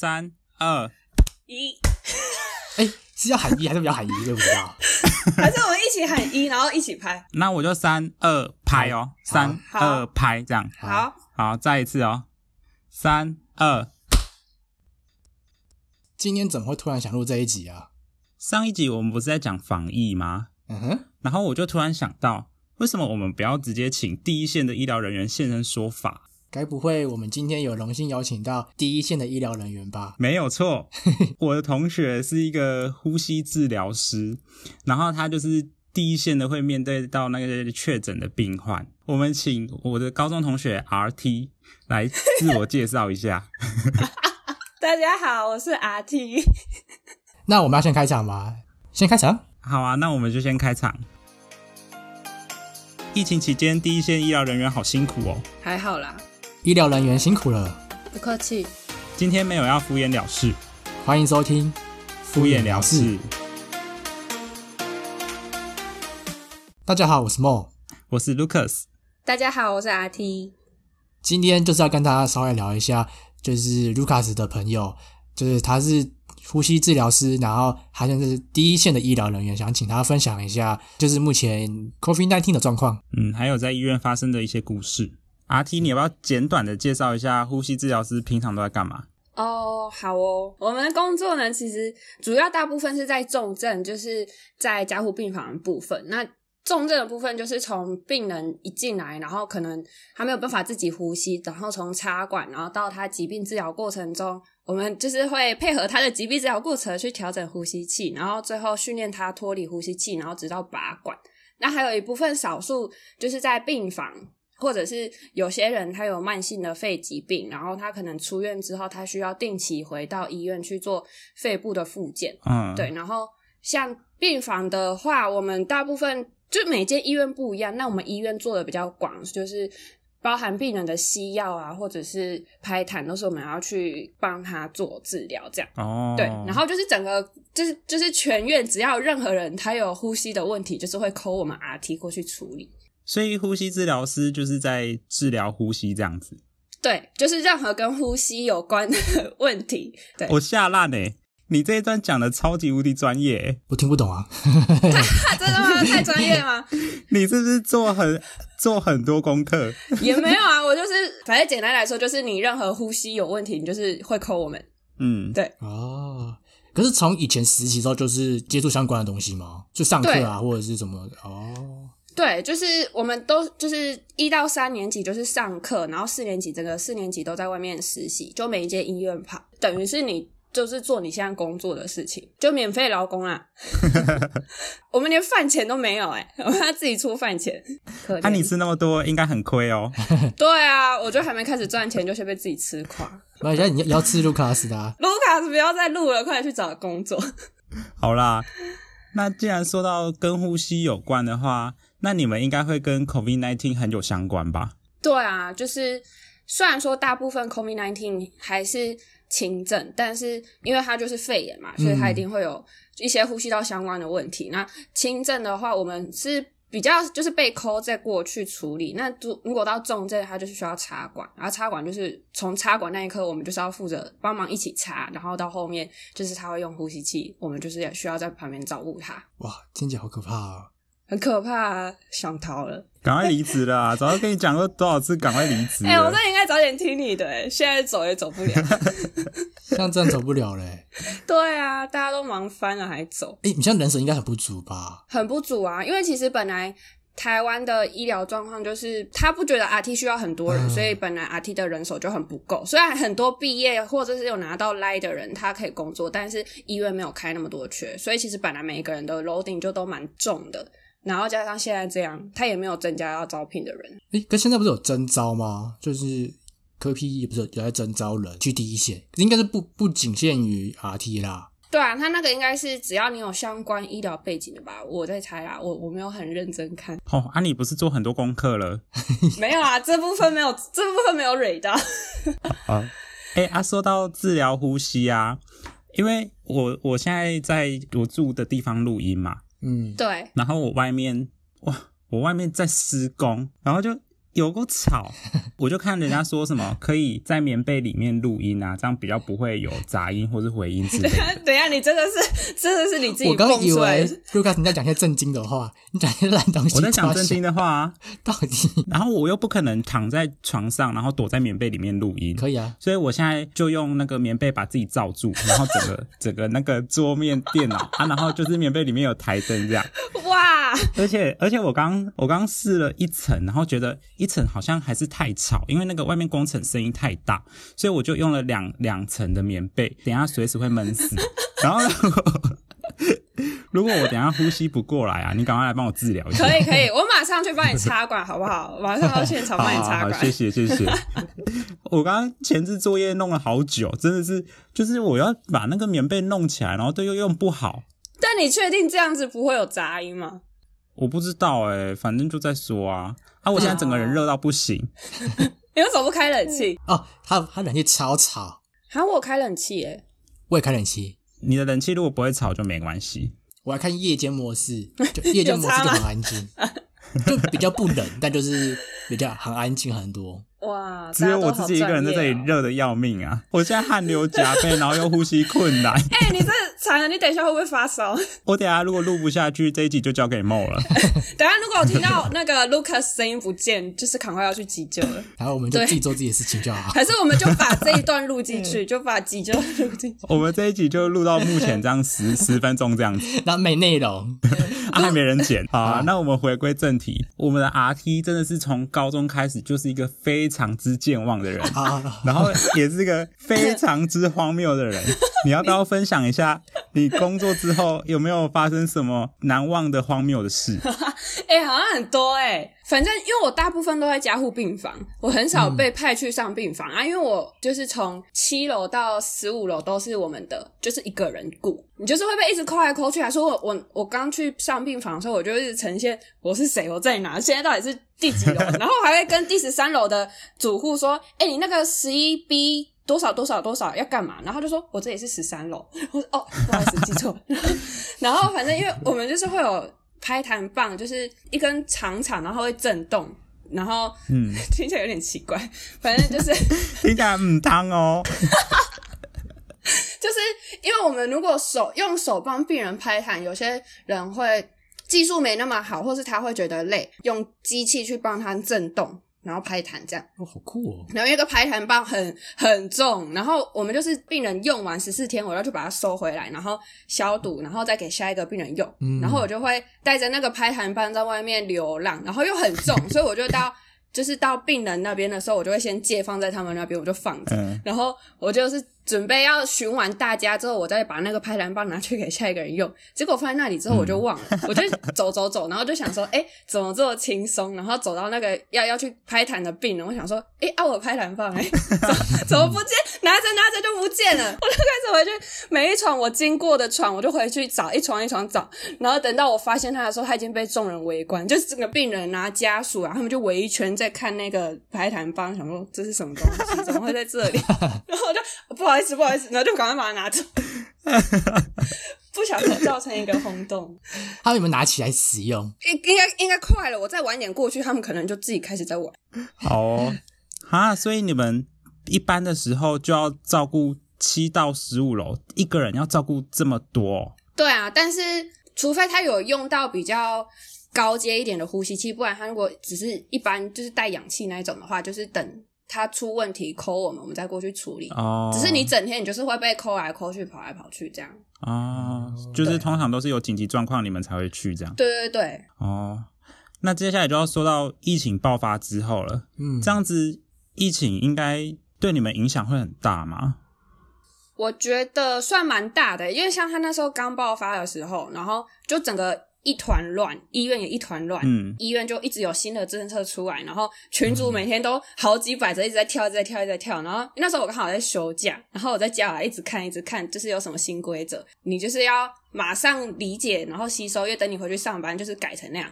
三二，一，哎，是要喊一还是不要喊一？对不知道。还是我们一起喊一，然后一起拍。那我就三二拍哦，三好二拍这样。好，好，再一次哦，三二。今天怎么会突然想录这一集啊？上一集我们不是在讲防疫吗？嗯哼，然后我就突然想到，为什么我们不要直接请第一线的医疗人员现身说法？该不会我们今天有荣幸邀请到第一线的医疗人员吧？没有错，我的同学是一个呼吸治疗师，然后他就是第一线的会面对到那个确诊的病患。我们请我的高中同学 RT 来自我介绍一下。大家好，我是 RT。那我们要先开场吗？先开场。好啊，那我们就先开场。疫情期间，第一线医疗人员好辛苦哦。还好啦，医疗人员辛苦了，不客气。今天没有要敷衍了事，欢迎收听敷衍了事。大家好，我是 Mo，我是 Lucas。大家好，我是 RT。今天就是要跟大家稍微聊一下，就是 Lucas 的朋友，就是他是呼吸治疗师，然后他现在是第一线的医疗人员，想请他分享一下，就是目前 COVID-19 的状况。嗯，还有在医院发生的一些故事。RT，你要不要简短的介绍一下呼吸治疗师平常都在干嘛？哦，好哦。我们的工作呢，其实主要大部分是在重症，就是在加护病房的部分。那重症的部分就是从病人一进来，然后可能他没有办法自己呼吸，然后从插管，然后到他疾病治疗过程中，我们就是会配合他的疾病治疗过程去调整呼吸器，然后最后训练他脱离呼吸器，然后直到拔管。那还有一部分少数就是在病房。或者是有些人他有慢性的肺疾病，然后他可能出院之后，他需要定期回到医院去做肺部的复健。嗯，对，然后像病房的话，我们大部分就每间医院不一样，那我们医院做的比较广，就是包含病人的西药啊，或者是拍痰，都是我们要去帮他做治疗这样。哦，对，然后就是整个就是就是全院，只要任何人他有呼吸的问题，就是会扣我们 RT 过去处理。所以呼吸治疗师就是在治疗呼吸这样子。对，就是任何跟呼吸有关的问题。对，我吓烂诶！你这一段讲的超级无敌专业欸，我听不懂啊，真的吗？太专业吗？你是不是做很做很多功课？也没有啊，我就是反正简单来说，就是你任何呼吸有问题，你就是会扣我们。嗯，对，哦。可是从以前实习之后，就是接触相关的东西吗？就上课啊，或者是什么？哦，对，就是我们都就是一到三年级就是上课，然后四年级整个四年级都在外面实习，就每一间医院跑，等于是你就是做你现在工作的事情，就免费劳工啊。我们连饭钱都没有哎、我们要自己出饭钱。可那、怜你吃那么多，应该很亏哦。对啊，我就还没开始赚钱，就先被自己吃垮。那现在你要吃卢卡斯的、啊，卢卡斯不要再录了，快点去找工作。好啦，那既然说到跟呼吸有关的话，那你们应该会跟 COVID-19 很有相关吧？对啊，就是虽然说大部分 COVID-19 还是轻症，但是因为它就是肺炎嘛，所以它一定会有一些呼吸道相关的问题。那轻症的话，我们是比较就是被抠再过去处理。那如如果到重症，它就是需要插管，然后插管就是从插管那一刻，我们就是要负责帮忙一起插，然后到后面就是他会用呼吸器，我们就是也需要在旁边照顾他，哇，听起来好可怕哦。很可怕、啊，想逃了。赶快离职啦！早就跟你讲过多少次，赶快离职了。哎、我真的应该早点听你的、哎，现在走也走不了。像这样走不了嘞。对啊，大家都忙翻了还走，哎，你现在人手应该很不足吧？很不足啊。因为其实本来台湾的医疗状况就是，他不觉得 RT 需要很多人，嗯所以本来 RT 的人手就很不够。虽然很多毕业或者是有拿到 l 的人，他可以工作，但是医院没有开那么多缺，所以其实本来每一个人的 loading 就都蛮重的。然后加上现在这样，他也没有增加要招聘的人。哎，可现在不是有征招吗？就是科 P 也不是有在征招人去第一线，应该是不不仅限于 RT 啦。对啊，他那个应该是只要你有相关医疗背景的吧，我在猜啦，我我没有很认真看，哦，啊，你不是做很多功课了？没有啊，这部分没有，这部分没有蕊到。啊，哎啊，说到治疗呼吸啊，因为我我现在在我住的地方录音嘛，嗯，对，然后我外面哇，我外面在施工，然后就有够吵，我就看人家说什么可以在棉被里面录音啊，这样比较不会有杂音或是回音之类的。等一下，你真的是真的是你自己我刚以为的。卢卡斯你在讲些正经的话，你讲些烂东西。我在讲正经的，的话啊，到底然后我又不可能躺在床上，然后躲在棉被里面录音。可以啊？所以我现在就用那个棉被把自己罩住，然后整个整个那个桌面电脑啊，然后就是棉被里面有台灯这样，哇，而且而且我刚我刚试了一层，然后觉得一层好像还是太吵，因为那个外面工程声音太大，所以我就用了两两层的棉被，等一下随时会闷死。然后如果我等下呼吸不过来啊，你赶快来帮我治疗一下。可以可以，我马上去帮你插管，好不好？马上到现场帮你好好好，插管。谢谢谢谢。我刚刚前置作业弄了好久，真的是，就是我要把那个棉被弄起来，然后都又用不好，但你确定这样子不会有杂音吗？我不知道哎、反正就在说啊。啊，我现在整个人热到不行，你为什么不开冷气？哦，他他冷气超吵，喊，我有开冷气耶。我也开冷气，你的冷气如果不会吵就没关系。我要看夜间模式，就夜间模式就很安静，就比较不冷，但就是比较很安静很多。哇，只有我自己一个人在这里。热的要命啊！我现在汗流浃背，然后又呼吸困难。哎、你这惨了，你等一下会不会发烧？我等一下如果录不下去，这一集就交给梦了。等一下如果我听到那个 Lucas 声音不见，就是赶快要去急救了。然后我们就对自己做自己的事情就好。还是我们就把这一段录进去，就把急救录进去。我们这一集就录到目前这样十十分钟这样子。然后没内容，啊，还没人剪。好啊，那我们回归正题，我们的 RT 真的是从高中开始就是一个非常之健忘的人，好，然后也是一个非常之荒谬的人。你要不要分享一下你工作之后有没有发生什么难忘的荒谬的事？哎、好像很多哎、反正因为我大部分都在加护病房，我很少被派去上病房、啊。因为我就是从七楼到十五楼都是我们的，就是一个人顾，你就是会被一直抠来抠去。还说我我我刚去上病房的时候，我就一直呈现我是谁，我在哪，现在到底是第几楼，然后还会跟第十三楼的主护说：“哎、你那个十一 B。”多少多少多少要干嘛？然后就说我这里是十三楼。我说哦，不好意思，记错了。然后反正因为我们就是会有拍弹棒，就是一根长长，然后会震动，然后嗯，听起来有点奇怪，反正就是 听起来唔汤哦。就是因为我们如果手用手帮病人拍弹，有些人会技术没那么好，或是他会觉得累，用机器去帮他震动。然后拍痰这样，哦，好酷哦！然后因为个拍痰棒很很重，然后我们就是病人用完十四天，我要去把它收回来，然后消毒，然后再给下一个病人用。嗯然后我就会带着那个拍痰棒在外面流浪，然后又很重，所以我就到就是到病人那边的时候，我就会先借放在他们那边，我就放着。嗯，然后我就是准备要巡完大家之后，我再把那个拍弹棒拿去给下一个人用。结果放在那里之后，我就忘了，我就走走走，然后就想说，哎，怎么这么轻松？然后走到那个要要去拍弹的病人，我想说，哎，啊，我的拍弹棒，哎，怎 么怎么不见？拿着拿着就不见了。我就开始回去每一床我经过的床，我就回去找一床一床找，然后等到我发现他的时候，他已经被众人围观，就是整个病人啊、家属啊，他们就围一圈在看那个拍弹棒，想说这是什么东西？怎么会在这里？然后我就不好意思，不好意思，然后就赶快把它拿走，不小心造成一个轰动。他们有没有拿起来使用？应应该应该快了，我再晚一点过去，他们可能就自己开始在玩。好哦。啊，所以你们一般的时候就要照顾七到十五楼，一个人要照顾这么多哦、对啊，但是除非他有用到比较高阶一点的呼吸器，不然他如果只是一般就是带氧气那一种的话，就是等他出问题扣我们，我们再过去处理。哦，只是你整天你就是会被扣来扣去、跑来跑去这样。哦，就是通常都是有紧急状况你们才会去这样。对对对，哦，那接下来就要说到疫情爆发之后了。嗯，这样子，疫情应该对你们影响会很大吗？我觉得算蛮大的，因为像他那时候刚爆发的时候，然后就整个一团乱，医院也一团乱，嗯医院就一直有新的政策出来，然后群主每天都好几百则一直在跳，一直在跳，一直在跳。然后那时候我刚好在休假，然后我在家啊一直看，一直看，就是有什么新规则，你就是要马上理解，然后吸收，因为等你回去上班就是改成那样。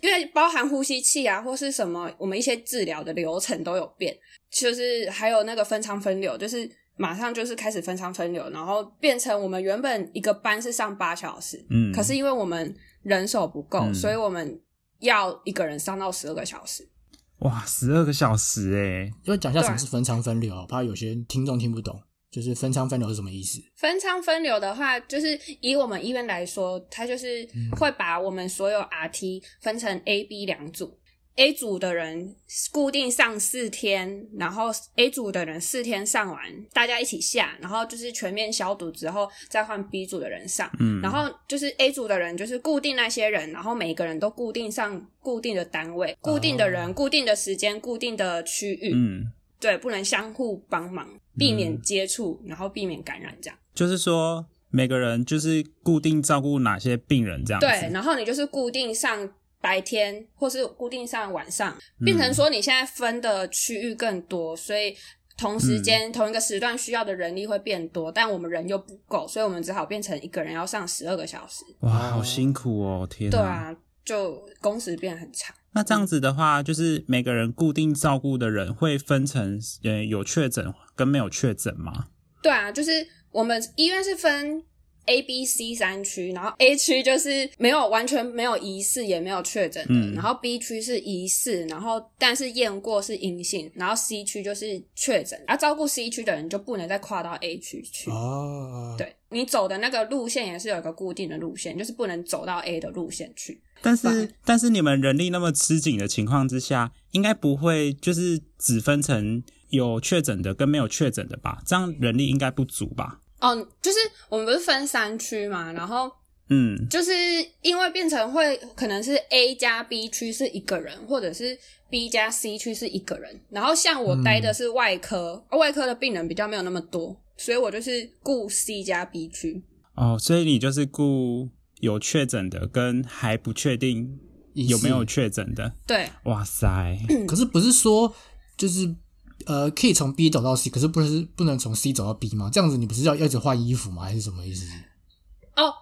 因为包含呼吸器啊，或是什么，我们一些治疗的流程都有变，就是还有那个分仓分流，就是马上就是开始分仓分流，然后变成我们原本一个班是上八小时，嗯，可是因为我们人手不够，嗯所以我们要一个人上到十二个小时。哇，十二个小时哎，因为讲一下什么是分仓分流，怕有些听众听不懂，就是分仓分流是什么意思？分仓分流的话，就是以我们医院来说，它就是会把我们所有 RT 分成 A、B 两组。A 组的人固定上四天，然后 A 组的人四天上完，大家一起下，然后就是全面消毒之后再换 B 组的人上。嗯，然后就是 A 组的人就是固定那些人，然后每个人都固定上固定的单位、固定的人、固定的时间、固定的区域。嗯，对，不能相互帮忙，避免接触，然后避免感染，这样。就是说每个人就是固定照顾哪些病人这样子。对，然后你就是固定上。白天或是固定上晚上，变成说你现在分的区域更多，所以同时间同一个时段需要的人力会变多，但我们人又不够，所以我们只好变成一个人要上十二个小时。哇，好辛苦哦！天，对啊，就工时变很长。那这样子的话，就是每个人固定照顾的人会分成呃有确诊跟没有确诊吗？对啊，就是我们医院是分。A、B、C 三区，然后 A 区就是没有完全没有疑似，也没有确诊的，然后 B 区是疑似，然后但是验过是阴性，然后 C 区就是确诊，而照顾 C 区的人就不能再跨到 A 区去。哦，对你走的那个路线也是有一个固定的路线，就是不能走到 A 的路线去。但是但是你们人力那么吃紧的情况之下，应该不会就是只分成有确诊的跟没有确诊的吧？这样人力应该不足吧？哦，就是我们不是分三区嘛，然后，嗯，就是因为变成会可能是 A 加 B 区是一个人，或者是 B 加 C 区是一个人，然后像我待的是外科，外科的病人比较没有那么多，所以我就是顾 C 加 B 区。哦，所以你就是顾有确诊的跟还不确定有没有确诊的。对，哇塞！可是不是说就是。呃，可以从 B 走到 C，可是不是不能从 C 走到 B 吗？这样子你不是要一直换衣服吗？还是什么意思？哦，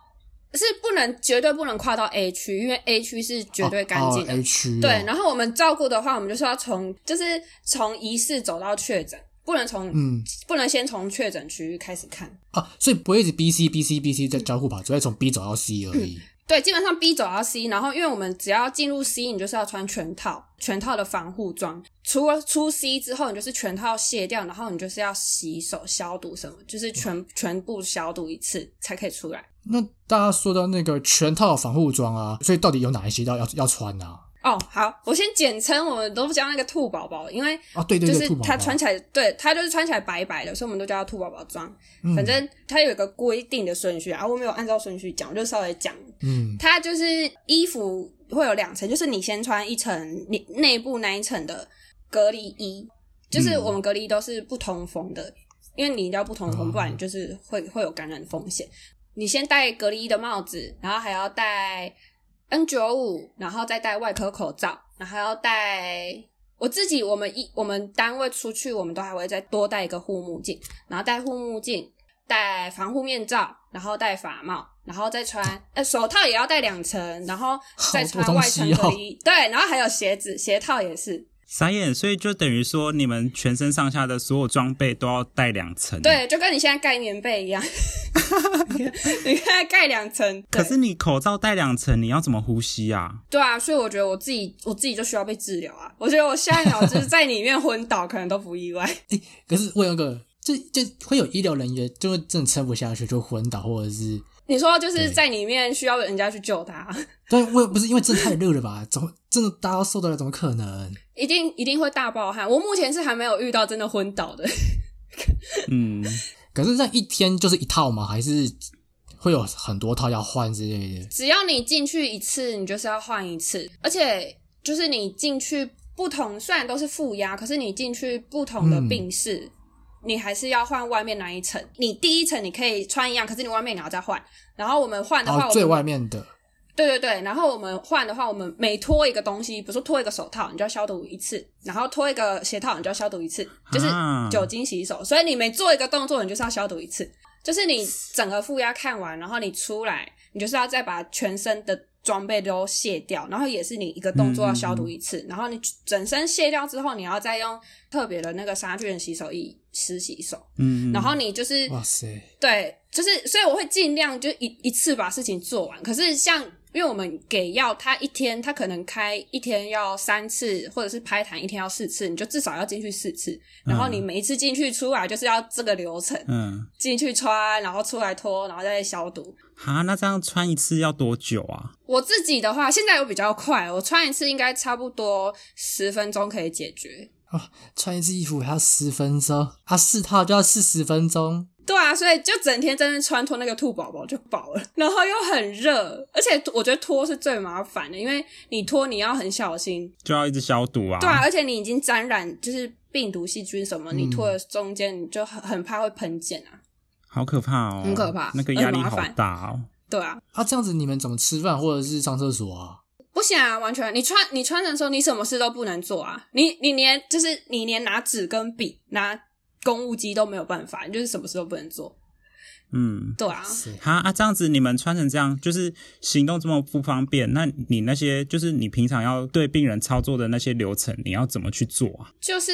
是不能绝对不能跨到 A 区，因为 A 区是绝对干净的。A 区对，然后我们照顾的话，我们就是要从就是从疑似走到确诊，不能从嗯，不能先从确诊区域开始看啊，所以不会一直 B C B C B C 在交互跑，只会从 B 走到 C 而已。对，基本上 B 走到 C，然后因为我们只要进入 C，你就是要穿全套全套的防护装。除了出 C 之后，你就是全套卸掉，然后你就是要洗手消毒什么，就是全全部消毒一次才可以出来。那大家说到那个全套防护装啊，所以到底有哪一些要要要穿啊？哦，好，我先简称，我们都叫那个兔宝宝，因为啊，对对对，就是它穿起来，对，它就是穿起来白白的，所以我们都叫它兔宝宝装。反正它有一个规定的顺序啊，我没有按照顺序讲，我就稍微讲。嗯，它就是衣服会有两层，就是你先穿一层你内部那一层的隔离衣，就是我们隔离衣都是不通风的，因为你一定要不通风，不然就是会会有感染风险。你先戴隔离衣的帽子，然后还要戴。N 九五，然后再戴外科口罩，然后还要戴我自己。我们一我们单位出去，我们都还会再多戴一个护目镜，然后戴护目镜，戴防护面罩，然后戴法帽，然后再穿呃手套也要戴两层，然后再穿外层隔离。对，然后还有鞋子鞋套也是。傻眼，所以就等于说，你们全身上下的所有装备都要带两层。对，就跟你现在盖棉被一样，你看盖两层。可是你口罩戴两层，你要怎么呼吸啊？对啊，所以我觉得我自己，我自己就需要被治疗啊。我觉得我下一秒就是在里面昏倒，可能都不意外。哎，可是我有个，就就会有医疗人员就会真的撑不下去就昏倒，或者是。你说就是在里面需要人家去救他，对，我不是因为真的太热了吧？怎么真的大家受得了？怎么可能？一定一定会大爆汗。我目前是还没有遇到真的昏倒的。嗯，可是那一天就是一套吗？还是会有很多套要换之类的？只要你进去一次，你就是要换一次，而且就是你进去不同，虽然都是负压，可是你进去不同的病室。你还是要换外面那一层，你第一层你可以穿一样，可是你外面你要再换。然后我们换的话，最外面的，对对对。然后我们换的话，我们每脱一个东西，比如说脱一个手套，你就要消毒一次；然后脱一个鞋套，你就要消毒一次，就是酒精洗手。所以你每做一个动作，你就是要消毒一次。就是你整个负压看完，然后你出来，你就是要再把全身的。装备都卸掉，然后也是你一个动作要消毒一次，然后你整身卸掉之后，你要再用特别的那个杀菌洗手液湿洗手。嗯，然后你就是哇塞，对，就是所以我会尽量就一一次把事情做完。可是像因为我们给药，他一天他可能开一天要三次，或者是拍痰一天要四次，你就至少要进去四次。然后你每一次进去出来就是要这个流程，嗯，进去穿，然后出来脱，然后再消毒。哈，那这样穿一次要多久啊？我自己的话，现在有比较快，我穿一次应该差不多十分钟可以解决。啊穿一次衣服还要十分钟，啊，四套就要四十分钟。对啊，所以就整天在那穿脱那个兔宝宝就饱了，然后又很热，而且我觉得脱是最麻烦的，因为你脱你要很小心，就要一直消毒啊。对啊，而且你已经沾染就是病毒、细菌什么，你脱的中间你就很很怕会喷溅啊。好可怕哦，很可怕那个压力好很麻烦大哦。对啊，啊，这样子你们怎么吃饭或者是上厕所啊？不行啊，完全你穿你穿的时候，你什么事都不能做啊，你你连就是你连拿纸跟笔、拿公务机都没有办法，你就是什么事都不能做。嗯，对啊，是哈啊，这样子你们穿成这样，就是行动这么不方便，那你那些就是你平常要对病人操作的那些流程，你要怎么去做啊？就是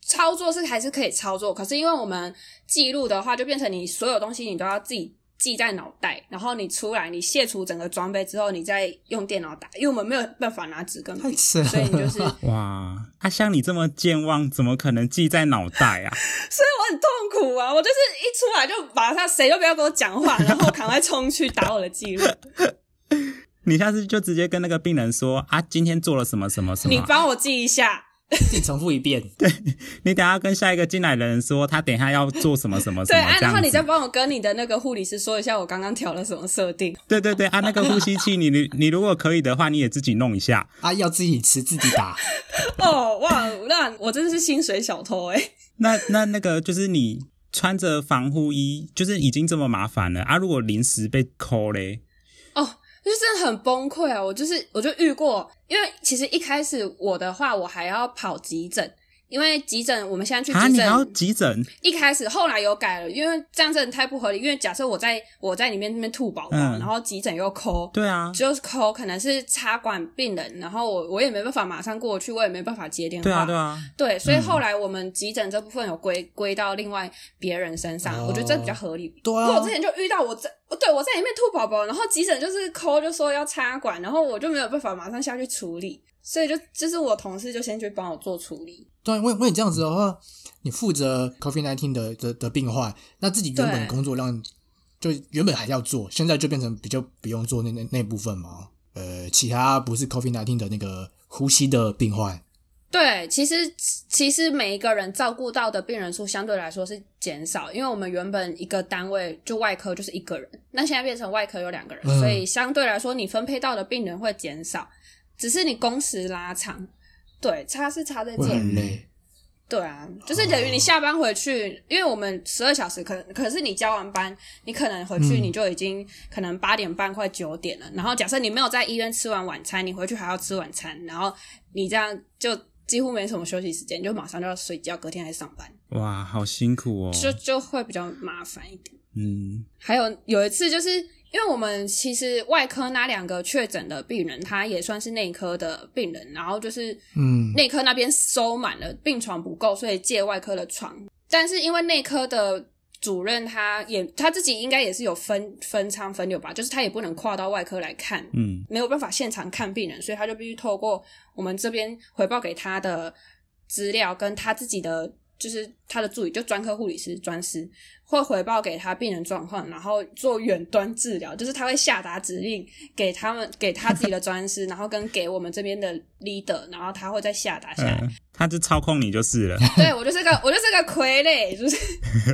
操作是还是可以操作，可是因为我们记录的话，就变成你所有东西你都要自己记在脑袋，然后你出来你卸除整个装备之后，你再用电脑打，因为我们没有办法拿纸跟笔，太了，所以你就是，哇，啊，像你这么健忘，怎么可能记在脑袋啊？所以我很痛苦啊！我就是一出来就马上谁都不要跟我讲话，然后赶快冲去打我的记录，你下次就直接跟那个病人说啊，今天做了什么什么什么啊，你帮我记一下。自己重复一遍。对你等一下跟下一个进来的人说，他等一下要做什么什么 什对啊，然后。你再帮我跟你的那个护理师说一下，我刚刚调了什么设定。对对对，啊，那个呼吸器，你你你如果可以的话，你也自己弄一下。啊，要自己吃自己打，哦，哇，那我真的是薪水小偷哎、那那那个就是你穿着防护衣，就是已经这么麻烦了啊！如果临时被抠嘞，哦，就真的很崩溃啊！我就是我就遇过，因为其实一开始我的话，我还要跑急诊，因为急诊我们现在去啊，急你还要，急诊？一开始后来有改了，因为这样真的太不合理。因为假设我在我在里面那边吐宝宝，嗯然后急诊又抠。对啊，就是抠，可能是插管病人，然后我我也没办法马上过去，我也没办法接电话。对啊，对啊，对，所以后来我们急诊这部分有归归到另外别人身上，哦我觉得这比较合理。对因为我啊之，前就遇到我在，对我在里面吐宝宝，然后急诊就是抠就说要插管，然后我就没有办法马上下去处理，所以就就是我同事就先去帮我做处理。对，因为因为你这样子的话，你负责 COVID nineteen 的的的病患，那自己原本工作量就原本还要做，现在就变成比较不用做那那那部分嘛。呃，其他不是 COVID nineteen 的那个呼吸的病患，对，其实其实每一个人照顾到的病人数相对来说是减少，因为我们原本一个单位就外科就是一个人，那现在变成外科有两个人，嗯所以相对来说你分配到的病人会减少，只是你工时拉长。对，差是差在这会里。很累。对啊，就是等于你下班回去，因为我们十二小时可可是你交完班，你可能回去嗯你就已经可能八点半快九点了。然后假设你没有在医院吃完晚餐，你回去还要吃晚餐，然后你这样就几乎没什么休息时间，就马上就要睡觉，隔天还上班，哇，好辛苦哦。就就会比较麻烦一点。嗯，还有有一次，就是因为我们其实外科那两个确诊的病人，他也算是内科的病人，然后就是嗯内科那边收满了，病床不够，所以借外科的床。但是因为内科的主任他也他自己应该也是有分分仓分流吧，就是他也不能跨到外科来看，嗯，没有办法现场看病人，所以他就必须透过我们这边回报给他的资料，跟他自己的就是他的助理，就专科护理师、专师会回报给他病人状况，然后做远端治疗，就是他会下达指令给他们，给他自己的专师，然后跟给我们这边的 leader，然后他会再下达下来。嗯，他就操控你就是了。对我就是个我就是个傀儡，就是，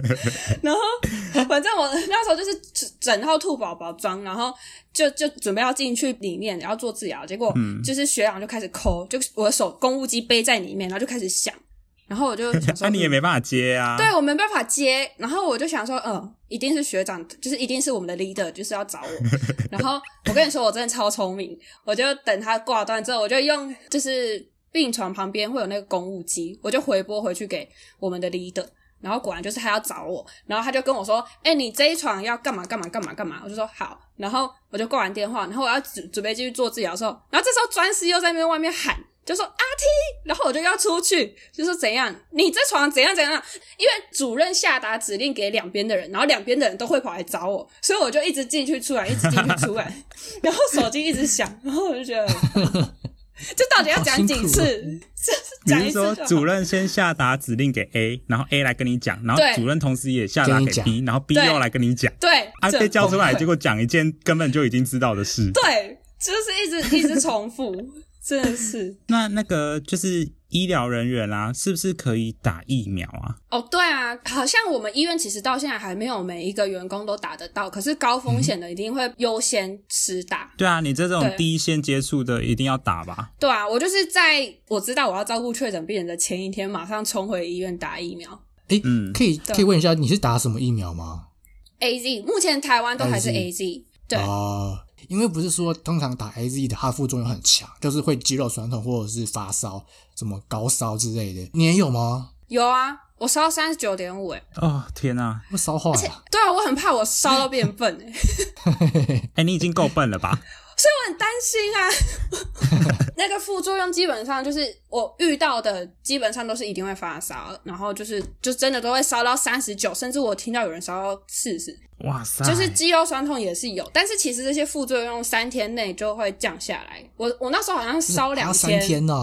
然后反正我那时候就是整整套兔宝宝装，然后就就准备要进去里面，然后做治疗，结果就是学长就开始抠，就我的手公务机背在里面，然后就开始响，然后我就想说，那你也嗯没办法接啊。对我没办法接，然后我就想说，嗯，一定是学长，就是一定是我们的 leader，就是要找我。然后我跟你说，我真的超聪明，我就等他挂断之后，我就用就是病床旁边会有那个公务机，我就回拨回去给我们的 leader。然后果然就是他要找我，然后他就跟我说：“哎、你这一床要干嘛干嘛干嘛干嘛？”我就说好，然后我就挂完电话，然后我要准准备继续做治疗的时候，然后这时候专师又在那边外面喊，就说阿 T，然后我就要出去，就说怎样，你这床怎样怎样，因为主任下达指令给两边的人，然后两边的人都会跑来找我，所以我就一直进去出来，一直进去出来，然后手机一直响，然后我就觉得，这到底要讲几次？你 讲一说主任先下达指令给 A，然后 A 来跟你讲，然后主任同时也下达给 B，然后 B 又来跟你讲，对。啊这被叫出来，结果讲一件根本就已经知道的事。对，就是一直一直重复，真的是。那那个就是医疗人员啦、是不是可以打疫苗啊？哦，对啊，好像我们医院其实到现在还没有每一个员工都打得到，可是高风险的一定会优先施打。对啊，你这种第一线接触的一定要打吧？对啊，我就是在我知道我要照顾确诊病人的前一天，马上冲回医院打疫苗。诶，嗯可以可以问一下，你是打什么疫苗吗？A Z 目前台湾都还是 AZ A Z，对，哦，因为不是说通常打 A Z 的它副作用很强，就是会肌肉酸痛或者是发烧、什么高烧之类的。你也有吗？有啊，我烧三十九点五，哎，哦天啊！我烧坏了？对啊，我很怕我烧到变笨，哎，哎、你已经够笨了吧？所以我很担心啊。那个副作用基本上就是我遇到的，基本上都是一定会发烧，然后就是就真的都会烧到三十九，甚至我听到有人烧到四十，哇塞！就是肌肉酸痛也是有，但是其实这些副作用三天内就会降下来。我我那时候好像烧两天三天呢、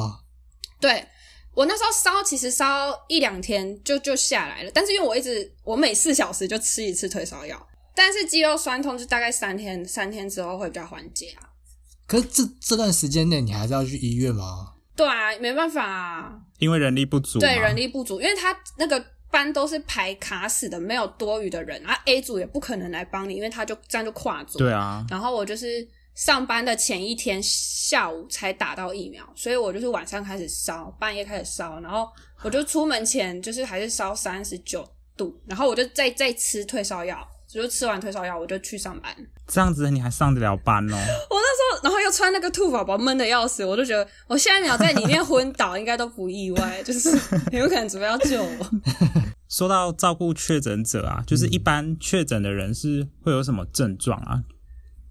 对我那时候烧，其实烧一两天就就下来了，但是因为我一直我每四小时就吃一次退烧药，但是肌肉酸痛就大概三天，三天之后会比较缓解啊。可是这这段时间内你还是要去医院吗？对啊，没办法、啊，因为人力不足，对人力不足，因为他那个班都是排卡死的，没有多余的人啊。A 组也不可能来帮你，因为他就这样就跨组。对啊，然后我就是上班的前一天下午才打到疫苗，所以我就是晚上开始烧，半夜开始烧，然后我就出门前就是还是烧三十九度，然后我就再再吃退烧药，就吃完退烧药我就去上班。这样子你还上得了班哦？我那时候，然后又穿那个兔宝宝，闷的要死，我就觉得我下一秒在里面昏倒，应该都不意外，就是有可能准备要救我。说到照顾确诊者啊，就是一般确诊的人是会有什么症状啊？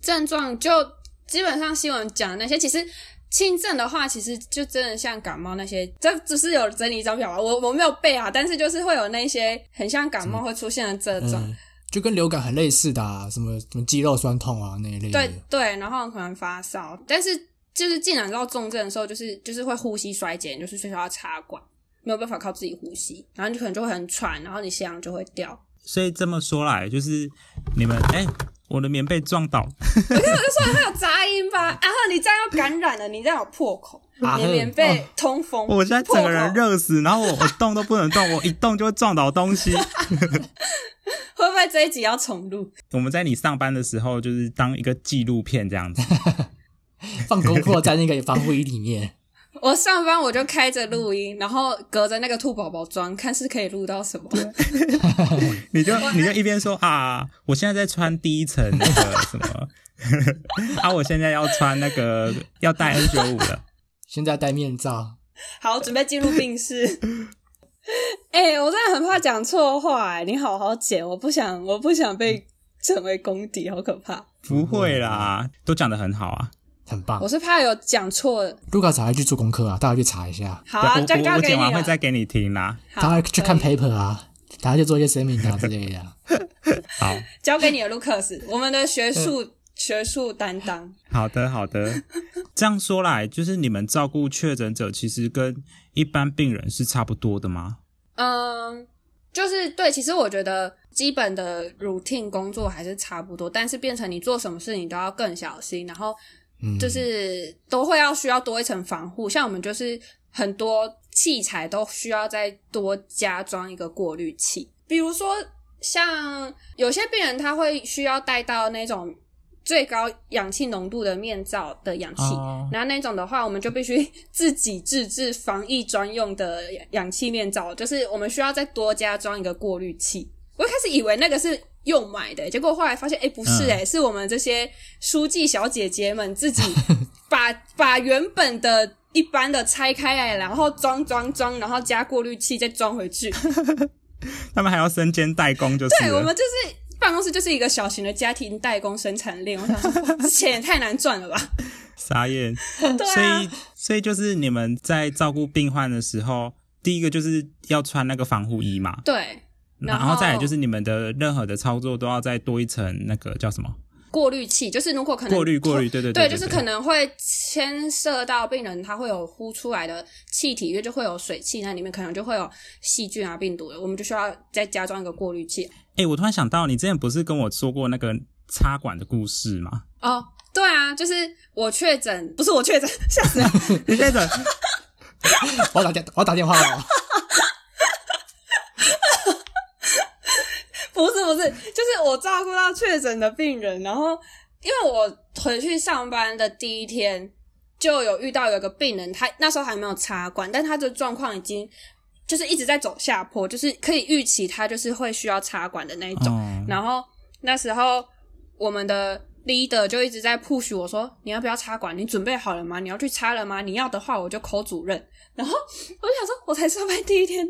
症状就基本上新闻讲的那些，其实轻症的话，其实就真的像感冒那些，这只是有整理一张表啊，我我没有背啊，但是就是会有那些很像感冒会出现的症状，嗯，就跟流感很类似的、啊，什么什么肌肉酸痛啊那一类的。对对，然后可能发烧，但是就是进展到重症的时候，就是就是会呼吸衰竭，就是需要插管，没有办法靠自己呼吸，然后你可能就会很喘，然后你血氧就会掉。所以这么说来，就是你们哎、我的棉被撞倒，了。我就说它有杂音吧？然后你这样要感染了，你这样有破口，啊你的棉被通风，我现在整个人热死，然后我我动都不能动，我一动就会撞倒东西。会不会这一集要重录？我们在你上班的时候，就是当一个纪录片这样子。放功课在那个防护衣里面。我上班我就开着录音，然后隔着那个兔宝宝装，看是可以录到什么。你就你就一边说啊，我现在在穿第一层那个什么，啊，我现在要穿那个要戴 N 九五了。现在戴面罩，好，准备进入病室。哎、我真的很怕讲错话、哎，你好好剪，我不想，我不想被成为公敌，好可怕。不会啦，都讲的很好啊。很棒我。是怕有讲错的。卢卡才会去做功课啊，大家去查一下，好啊，对我我我就交给你了。剪完会再给你听啦。好大家去看 paper 啊，大家去做一些 seminar 之类的。好交给你了，Lucas，我们的学术学术担当。好的好的，这样说来，就是你们照顾确诊者，其实跟一般病人是差不多的吗？嗯，就是对，其实我觉得基本的 routine 工作还是差不多，但是变成你做什么事你都要更小心，然后嗯，就是都会要需要多一层防护。像我们就是很多器材都需要再多加装一个过滤器，比如说像有些病人他会需要带到那种最高氧气浓度的面罩的氧气，哦然后那种的话，我们就必须自己自制防疫专用的氧气面罩，就是我们需要再多加装一个过滤器。我一开始以为那个是用买的，结果后来发现，哎、不是、哎、是我们这些书记小姐姐们自己 把把原本的一般的拆开来，然后装装装，然后加过滤器再装回去。他们还要身兼代工，就是对，我们就是办公室就是一个小型的家庭代工生产链。我想钱也太难赚了吧？傻眼。对所啊以，所以就是你们在照顾病患的时候，第一个就是要穿那个防护衣嘛，对，然后再来就是你们的任何的操作都要再多一层那个叫什么过滤器，就是如果可能过滤过滤，对对对，对，就是可能会牵涉到病人，他会有呼出来的气体，因为就会有水汽，那里面可能就会有细菌啊、病毒的，我们就需要再加装一个过滤器。哎、我突然想到，你之前不是跟我说过那个插管的故事吗？哦，对啊，就是我确诊，不是我确诊，吓死了。你确诊 我要打电我要打电话了。不是不是，就是我照顾到确诊的病人，然后因为我回去上班的第一天就有遇到有一个病人，他那时候还没有插管，但他的状况已经就是一直在走下坡，就是可以预期他就是会需要插管的那一种。哦，然后那时候我们的 leader 就一直在 push 我说：“你要不要插管？你准备好了吗？你要去插了吗？你要的话，我就 call 主任。”然后我就想说，我才上班第一天，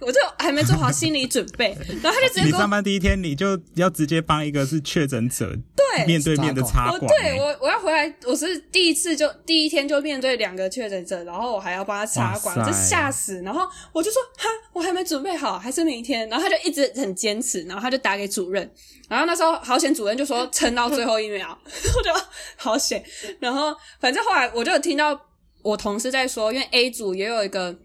我就还没做好心理准备，然后他就直接你上班第一天你就要直接帮一个是确诊者对面对面的插我管、欸对我我要回来，我是第一次就第一天就面对两个确诊者，然后我还要帮他插管，就吓死。然后我就说哈，我还没准备好，还是明天。然后他就一直很坚持，然后他就打给主任，然后那时候好险，主任就说撑到最后一秒，我就 好险。然后反正后来我就听到我同事在说，因为 A 组也有一个。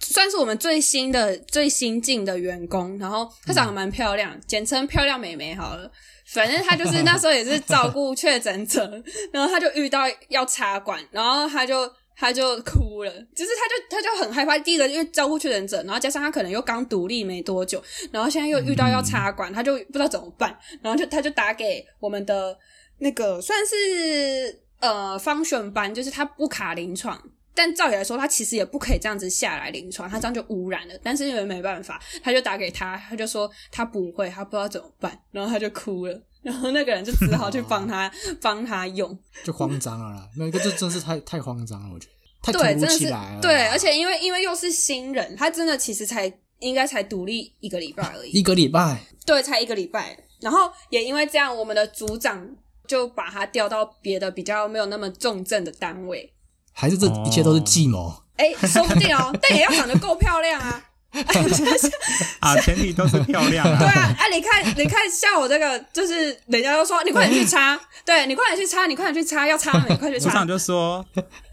算是我们最新的、最新进的员工，然后她长得蛮漂亮，简称漂亮美眉好了。反正她就是那时候也是照顾确诊者，然后她就遇到要插管，然后她就她就哭了，就是她就她就很害怕。第一个因为照顾确诊者，然后加上她可能又刚独立没多久，然后现在又遇到要插管，她就不知道怎么办，然后就她就打给我们的那个算是呃方选班，就是他不卡临床。但照理来说，他其实也不可以这样子下来临床，他这样就污染了。但是因为没办法，他就打给他，他就说他不会，他不知道怎么办，然后他就哭了，然后那个人就只好去帮他 帮他用。就慌张了啦，那个这真是太太慌张了，我觉得太对，突真的是如其来了。对，而且因为因为又是新人，他真的其实才应该才独立一个礼拜而已，一个礼拜，对，才一个礼拜。然后也因为这样，我们的组长就把他调到别的比较没有那么重症的单位。还是这一切都是计谋？哎，说不定哦，但也要长得够漂亮啊。啊，前提都是漂亮 对啊。哎，啊，你看，你看，像我这个，就是人家都说你快点去擦，对你快点去擦，你快点去擦，要擦了你快去擦组长。就说，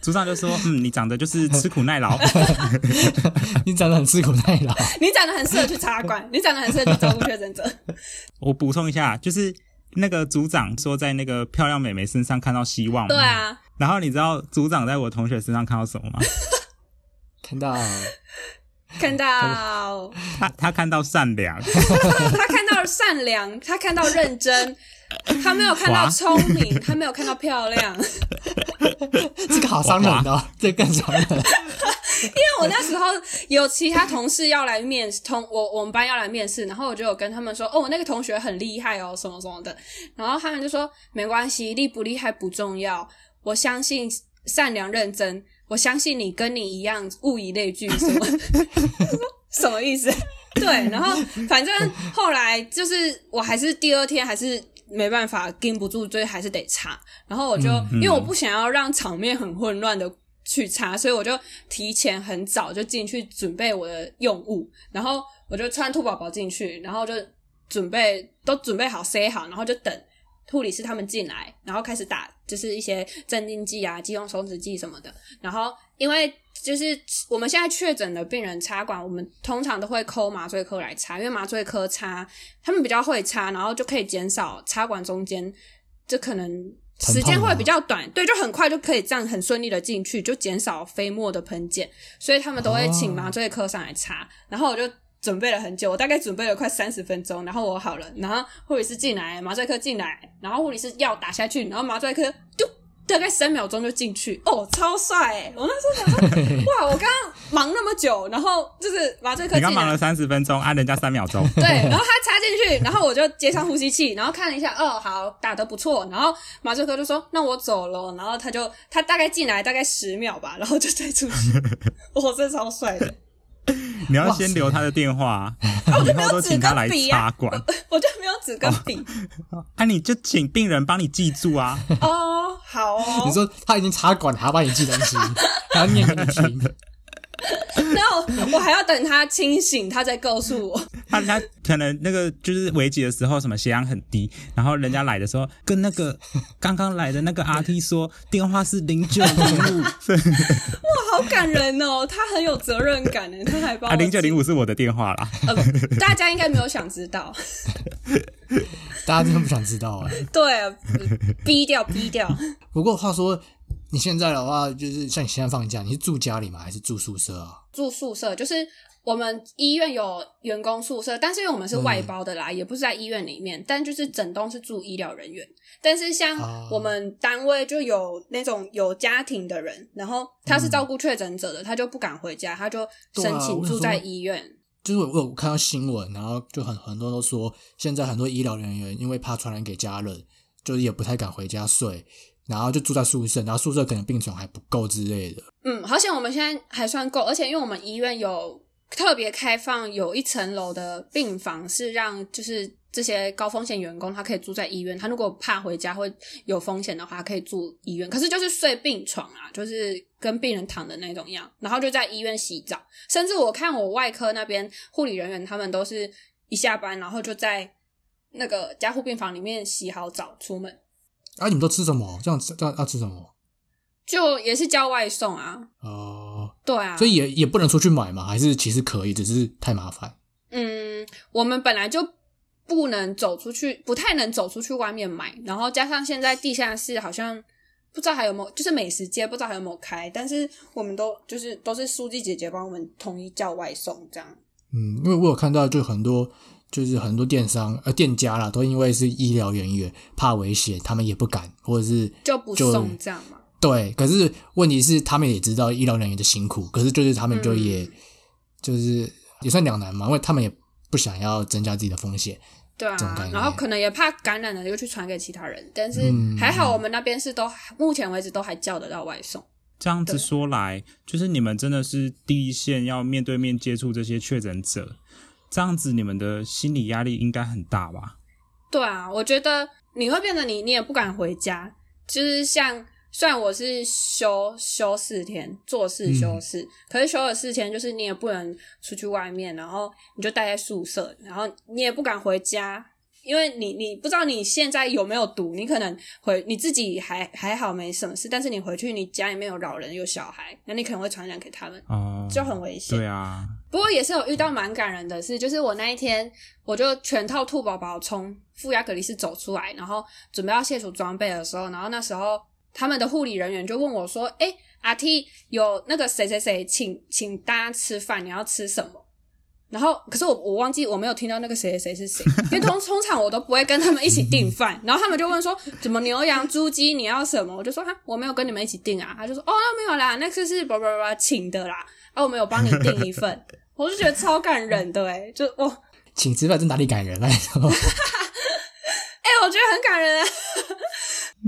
组长就说，嗯，你长得就是吃苦耐劳。你长得很吃苦耐劳，你长得很适合去插管，你长得很适合去照顾确诊者。我补充一下，就是那个组长说在那个漂亮美眉身上看到希望。对。啊，然后你知道组长在我同学身上看到什么吗？看到看到他他看到善良。他看到善良，他看到认真，他没有看到哇聪明，他没有看到漂亮。这个好伤人的、哦，这个更伤人。因为我那时候有其他同事要来面试，同我我们班要来面试，然后我就有跟他们说，哦，我那个同学很厉害哦，什么什么的，然后他们就说没关系，厉不厉害不重要，我相信善良认真，我相信你跟你一样物以类聚，什么 什么意思？对，然后反正后来就是我还是第二天还是。没办法，盯不住，所以还是得查。然后我就、因为我不想要让场面很混乱的去查，所以我就提前很早就进去准备我的用物，然后我就穿兔宝宝进去，然后就准备都准备好塞好，然后就等护理师他们进来，然后开始打就是一些镇静剂啊、肌用松弛剂什么的。然后因为就是我们现在确诊的病人插管，我们通常都会抠麻醉科来插，因为麻醉科插他们比较会插，然后就可以减少插管中间就可能时间会比较短，对，就很快就可以这样很顺利的进去，就减少飞沫的喷溅，所以他们都会请麻醉科上来查。然后我就准备了很久，我大概准备了快三十分钟，然后我好了，然后护理师进来，麻醉科进来，然后护理师药打下去，然后麻醉科就大概三秒钟就进去，哦，超帅哎！我那时候想说，哇，我刚刚忙那么久，然后就是麻醉科进来你刚忙了，三十分钟，按人家三秒钟。对，然后他插进去，然后我就接上呼吸器，然后看了一下，哦，好，打得不错。然后麻醉科就说：“那我走了。”然后他就他大概进来大概十秒吧，然后就再出去。我这超帅的，你要先留他的电话，以后都请他来插管。我就没有纸跟笔。啊，你就请病人帮你记住啊。哦，好哦。你说他已经插管，还要帮你记东西，还要念给你听。那我我还要等他清醒，他再告诉我。他他可能那个就是危急的时候，什么血氧很低，然后人家来的时候，跟那个 刚刚来的那个阿 T 说电话是零九零五，哇好感人哦，他很有责任感呢，他还帮 啊零九零五。是我的电话啦。呃，大家应该没有想知道，大家真的不想知道哎。对，啊逼掉逼掉。不过话说，你现在的话，就是像你现在放假，你是住家里吗？还是住宿舍啊？住宿舍就是我们医院有员工宿舍，但是因为我们是外包的啦，也不是在医院里面，但就是整栋是住医疗人员。但是像哦我们单位就有那种有家庭的人，然后他是照顾确诊者的，他就不敢回家，他就申请住在医院。就是我我有看到新闻，然后就很很多人都说，现在很多医疗人员因为怕传染给家人，就是也不太敢回家睡，然后就住在宿舍，然后宿舍可能病床还不够之类的。嗯，好险我们现在还算够，而且因为我们医院有特别开放，有一层楼的病房是让就是这些高风险员工他可以住在医院，他如果怕回家会有风险的话，可以住医院。可是就是睡病床啊，就是跟病人躺的那种样，然后就在医院洗澡。甚至我看我外科那边护理人员，他们都是一下班然后就在那个加护病房里面洗好澡出门，啊，你们都吃什么？这样这样要吃什么？就也是叫外送啊。哦、对啊，所以也也不能出去买嘛？还是其实可以，只是太麻烦。嗯，我们本来就不能走出去，不太能走出去外面买，然后加上现在地下室好像不知道还有没有，就是美食街不知道还有没有开，但是我们都就是都是书记姐姐帮我们统一叫外送这样。嗯，因为我有看到，就很多就是很多电商呃店家啦，都因为是医疗人员怕危险，他们也不敢，或者是就不送这样嘛？对。可是问题是，他们也知道医疗人员的辛苦，可是就是他们就也、嗯就是也算两难嘛，因为他们也不想要增加自己的风险。对啊然后可能也怕感染了又去传给其他人，但是嗯还好我们那边是都目前为止都还叫得到外送。这样子说来，就是你们真的是第一线要面对面接触这些确诊者，这样子你们的心理压力应该很大吧？对啊，我觉得你会变得你你也不敢回家，就是像虽然我是休休四天，做事休四，可是休了四天，就是你也不能出去外面，然后你就待在宿舍，然后你也不敢回家。因为你你不知道你现在有没有毒，你可能回你自己还还好没什么事，但是你回去你家里面有老人有小孩，那你可能会传染给他们，哦，就很危险。对啊，不过也是有遇到蛮感人的事，就是我那一天我就全套兔宝宝从负压隔离室走出来，然后准备要卸除装备的时候，然后那时候他们的护理人员就问我说：“哎、阿 T 有那个谁谁谁请请大家吃饭，你要吃什么？”然后，可是我我忘记我没有听到那个谁谁谁是谁，因为通通常我都不会跟他们一起订饭。然后他们就问说：“怎么牛羊猪鸡你要什么？”我就说：“哈，我没有跟你们一起订啊。”他就说：“哦，那没有啦，那次是叭叭叭请的啦，啊，我们有帮你订一份。”我就觉得超感人的诶就哇，请吃饭，这哪里感人？拜托，哎、我觉得很感人啊！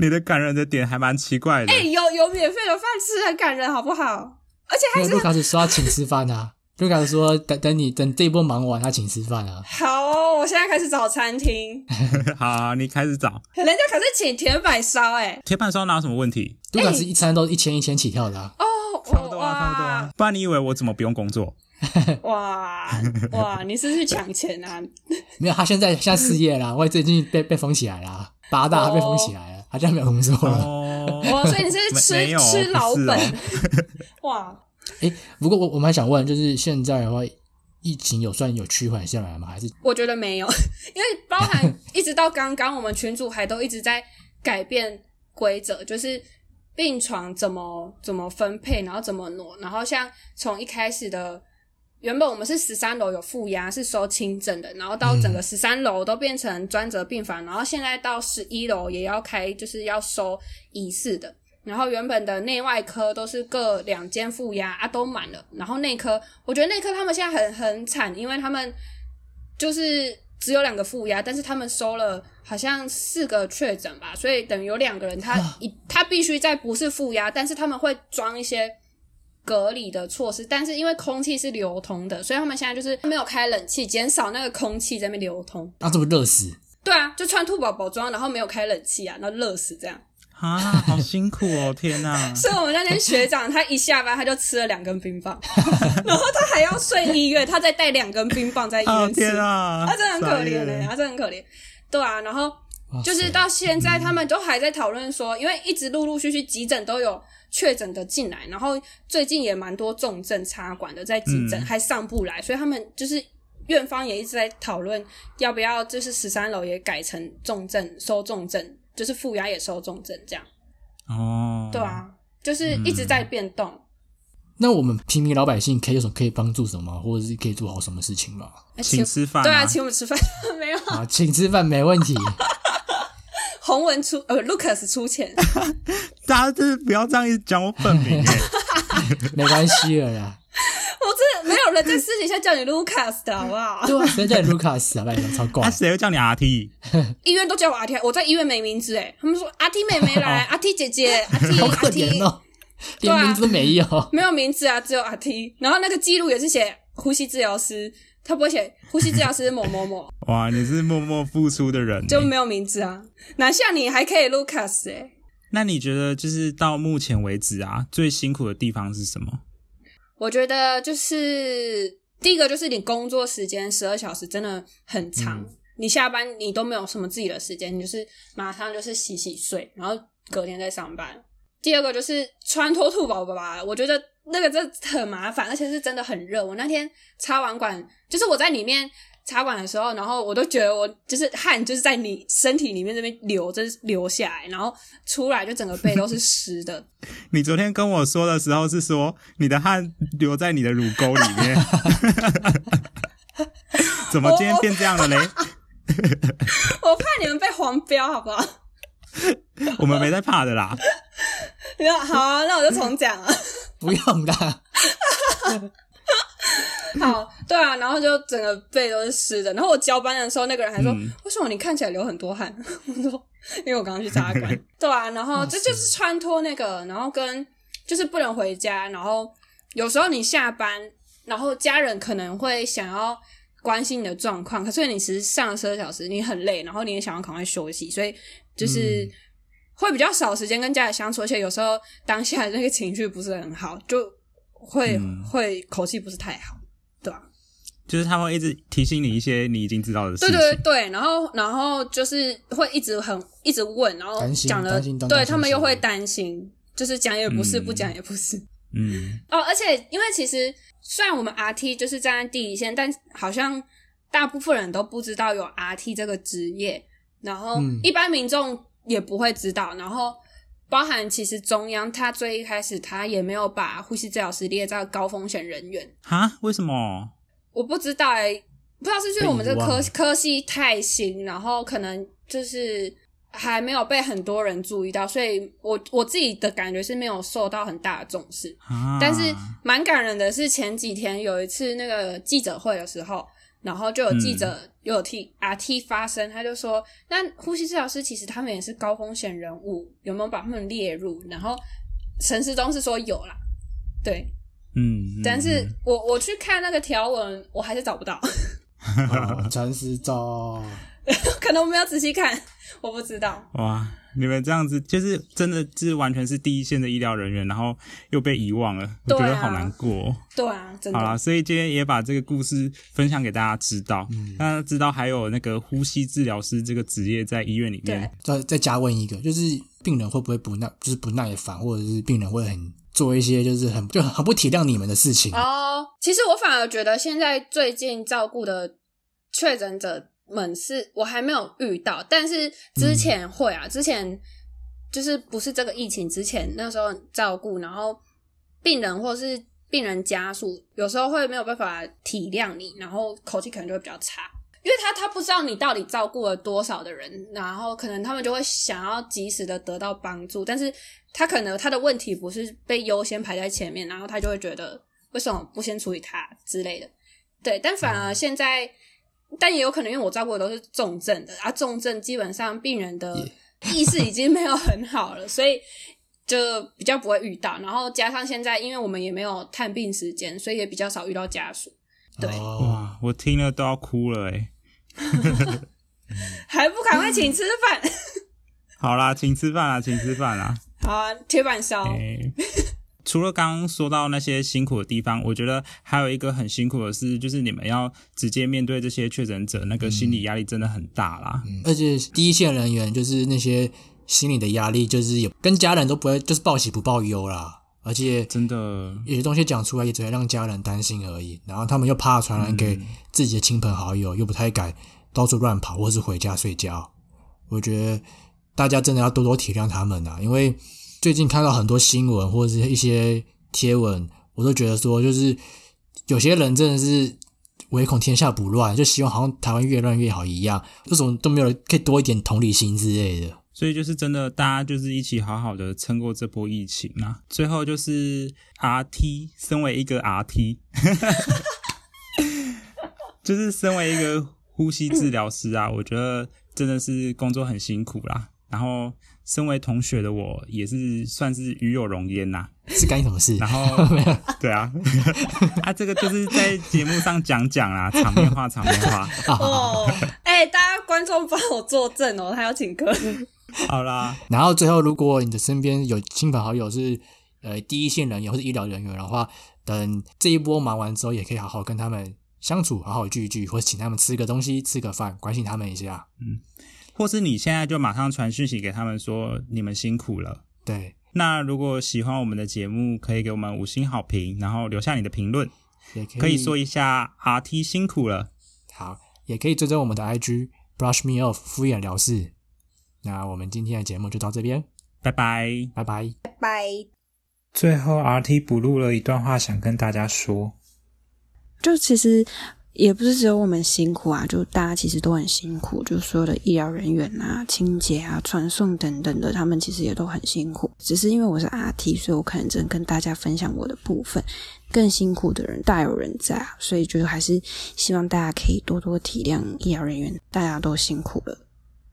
你的感人的点还蛮奇怪的。哎、有有免费的饭吃，很感人，好不好？而且还是因为卢卡斯说要请吃饭啊，卢卡斯说等等你等这一波忙完，他请吃饭啊。好哦，我现在开始找餐厅，好，你开始找人家可是请铁板烧哎。铁板烧哪有什么问题？卢卡是一餐都一千一千起跳的、啊，哦，差不多啊，差不多啊。不然你以为我怎么不用工作？哇哇，你是去抢钱啊？没有，他现在现在失业啦，我最近被被封起来啦，八大他被封起来了，他现在没有工作了。哦，哇，所以你是吃吃老本哦 哇？诶，不过我我们还想问，就是现在的话，疫情有算有趋缓下来吗？还是我觉得没有，因为包含 一直到刚刚，我们群主还都一直在改变规则，就是病床怎么怎么分配，然后怎么挪，然后像从一开始的。原本我们是十三楼有负压，是收轻症的，然后到整个十三楼都变成专责病房，然后现在到十一楼也要开，就是要收疑似的。然后原本的内外科都是各两间负压啊，都满了。然后内科，我觉得内科他们现在很很惨，因为他们就是只有两个负压，但是他们收了好像四个确诊吧，所以等于有两个人他一他必须在不是负压，但是他们会装一些隔离的措施，但是因为空气是流通的，所以他们现在就是没有开冷气，减少那个空气在那边流通。那这不热死？对啊，就穿兔宝宝装，然后没有开冷气啊，然后热死这样。啊，好辛苦哦！天哪，所以我们那天学长他一下班他就吃了两根冰棒，然后他还要睡医院，他再带两根冰棒在医哦院吃，天啊，他真的很可怜嘞、他真的很可怜。对啊，然后就是到现在，他们都还在讨论说，因为一直陆陆续续急诊都有确诊的进来，然后最近也蛮多重症插管的在急诊、嗯。还上不来，所以他们就是院方也一直在讨论要不要就是十三楼也改成重症收重症，就是负压也收重症这样。哦，对，啊，就是一直在变动。那我们平民老百姓可以有什么可以帮助什么，或者是可以做好什么事情吗？哎请吃饭、对啊，请我们吃饭 没有？啊，请吃饭没问题。洪文出呃，Lucas 出钱，大家就是不要这样一直讲我本名哎，没关系了啦。在私底下叫你 Lucas 的好不好？对啊，谁叫你 Lucas 啊？拜托，超怪啊，。谁会叫你阿 T？医院都叫我阿 T，我在医院没名字哎，他们说阿 T 妹妹来，阿 T 姐姐，阿 T 好阿可 T 连名字都没有。没有名字啊，只有阿 T，然后那个记录也是写呼吸治疗师，他不会写呼吸治疗师某某某，哇，你是默默付出的人欸，就没有名字啊，哪像你还可以 Lucas 哎，那你觉得就是到目前为止啊，最辛苦的地方是什么？我觉得就是第一个就是你工作时间十二小时真的很长，你下班你都没有什么自己的时间，你就是马上就是洗洗睡，然后隔天再上班。第二个就是穿脱兔宝宝吧，我觉得那个真的很麻烦，而且是真的很热。我那天插完管，就是我在里面插管的时候，然后我都觉得我就是汗就是在你身体里面这边流，就是流下来，然后出来就整个背都是湿的。你昨天跟我说的时候是说你的汗留在你的乳沟里面，怎么今天变这样了嘞？我怕你们被黄标，好不好？我们没在怕的啦。那好啊，那我就重讲啊。不用的，好，对啊，然后就整个背都是湿的。然后我交班的时候，那个人还说：“嗯为什么你看起来流很多汗？” 我说：“因为我刚刚去插管。”对啊，然后这就是穿脱那个，然后跟就是不能回家，然后有时候你下班，然后家人可能会想要关心你的状况，可是你其实上了十二小时，你很累，然后你也想要赶快休息，所以就是。会比较少时间跟家里相处，而且有时候当下那个情绪不是很好，就会、嗯会口气不是太好，就是他会一直提醒你一些你已经知道的事对情。对对，然后然后就是会一直很一直问，然后讲了对他们又会担心，就是讲也不是，嗯不讲也不是。嗯，哦，而且因为其实虽然我们 RT 就是站在第一线，但好像大部分人都不知道有 RT 这个职业，然后嗯一般民众也不会知道，然后包含其实中央他最一开始他也没有把呼吸治疗师列在高风险人员，哈？为什么？我不知道哎、不知道是不是我们这个科科系太新，然后可能就是还没有被很多人注意到，所以我我自己的感觉是没有受到很大的重视。啊？但是蛮感人的是，前几天有一次那个记者会的时候，然后就有记者有替 RT 发声，他就说，那呼吸治疗师其实他们也是高风险人物，有没有把他们列入？然后陈世忠是说有啦，对，嗯，嗯，但是嗯我我去看那个条文，我还是找不到，哦陈思忠，可能我没有仔细看，我不知道。哇，你们这样子就是真的是完全是第一线的医疗人员，然后又被遗忘了，我觉得好难过哦。对啊，真的好啦，所以今天也把这个故事分享给大家知道，大家知道还有那个呼吸治疗师这个职业在医院里面。再再加问一个，就是病人会不会不耐，就是不耐烦，或者是病人会很做一些就是很就很不体谅你们的事情。哦，其实我反而觉得现在最近照顾的确诊者们是我还没有遇到，但是之前会啊，之前就是不是这个疫情之前，那时候照顾，然后病人或是病人家属有时候会没有办法体谅你，然后口气可能就会比较差。因为他他不知道你到底照顾了多少的人，然后可能他们就会想要及时的得到帮助，但是他可能他的问题不是被优先排在前面，然后他就会觉得为什么不先处理他之类的。对，但反而现在，但也有可能因为我照顾的都是重症的，啊，重症基本上病人的意识已经没有很好了，所以就比较不会遇到。然后加上现在，因为我们也没有探病时间，所以也比较少遇到家属。对哦，哇，我听了都要哭了哎！还不赶快请吃饭？好啦，请吃饭啦，请吃饭啦。好啊，铁板烧。哎除了刚刚说到那些辛苦的地方，我觉得还有一个很辛苦的是，就是你们要直接面对这些确诊者，那个心理压力真的很大啦。而且第一线人员就是那些心理的压力，就是也跟家人都不会，就是报喜不报忧啦。而且真的，有些东西讲出来也只会让家人担心而已，然后他们又怕传染给自己的亲朋好友，又不太敢到处乱跑或是回家睡觉。我觉得大家真的要多多体谅他们啊，因为最近看到很多新闻或者是一些贴文，我都觉得说，就是有些人真的是唯恐天下不乱，就希望好像台湾越乱越好一样，为什么都没有可以多一点同理心之类的？所以就是真的，大家就是一起好好的撑过这波疫情啊。最后就是 RT，身为一个 RT，就是身为一个呼吸治疗师啊，我觉得真的是工作很辛苦啦。然后，身为同学的我，也是算是与有荣焉呐。是干什么事？然后，对啊，啊，这个就是在节目上讲讲啦，场面话，场面话。哦，哎、大家观众帮我作证哦，他要请客。好啦，然后最后，如果你的身边有亲朋好友是呃第一线人员或是医疗人员的话，等这一波忙完之后，也可以好好跟他们相处，好好聚一聚，或者请他们吃个东西、吃个饭，关心他们一下。嗯或是你现在就马上传讯息给他们说你们辛苦了。对，那如果喜欢我们的节目，可以给我们五星好评，然后留下你的评论，也可以可以说一下 RT 辛苦了。好，也可以追踪我们的 IG brush me off 敷衍了事。那我们今天的节目就到这边，拜拜。拜拜。拜。最后，RT 补录了一段话，想跟大家说。就其实也不是只有我们辛苦啊，就大家其实都很辛苦，就所有的医疗人员啊、清洁啊、传送等等的，他们其实也都很辛苦。只是因为我是 RT，所以我可能只能跟大家分享我的部分。更辛苦的人大有人在啊，所以就是还是希望大家可以多多体谅医疗人员，大家都辛苦了。